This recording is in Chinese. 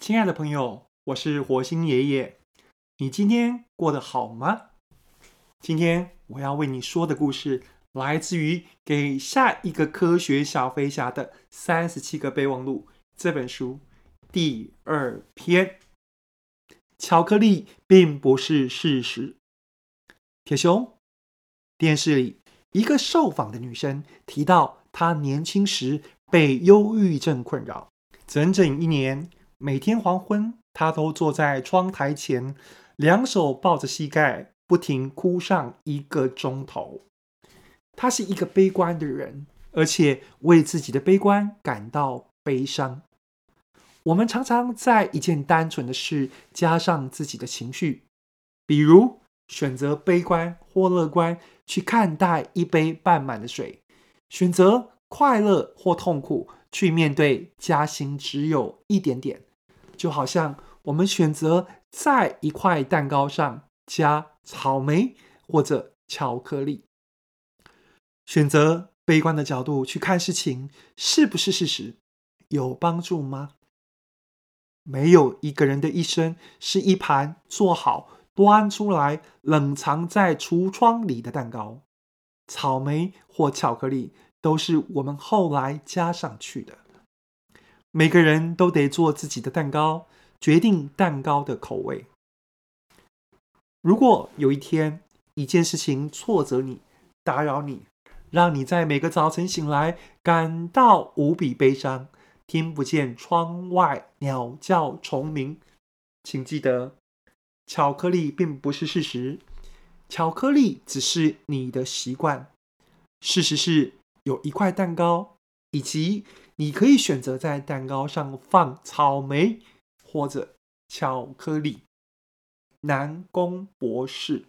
亲爱的朋友，我是火星爷爷。你今天过得好吗？今天我要为你说的故事来自于《给下一个科学小飞侠的三十七个备忘录》这本书第二篇。巧克力并不是事实。铁雄，电视里一个受访的女生提到，她年轻时被忧郁症困扰，整整一年。每天黄昏，他都坐在窗台前，两手抱着膝盖，不停哭上一个钟头。他是一个悲观的人，而且为自己的悲观感到悲伤。我们常常在一件单纯的事加上自己的情绪，比如选择悲观或乐观去看待一杯半满的水，选择快乐或痛苦去面对加薪只有一点点。就好像我们选择在一块蛋糕上加草莓或者巧克力，选择悲观的角度去看事情，是不是事实？有帮助吗？没有一个人的一生是一盘做好端出来冷藏在橱窗里的蛋糕，草莓或巧克力都是我们后来加上去的。每个人都得做自己的蛋糕，决定蛋糕的口味。如果有一天一件事情挫折你、打扰你，让你在每个早晨醒来感到无比悲伤，听不见窗外鸟叫虫鸣，请记得，巧克力并不是事实，巧克力只是你的习惯。事实是有一块蛋糕，以及。你可以选择在蛋糕上放草莓或者巧克力。南宫博士。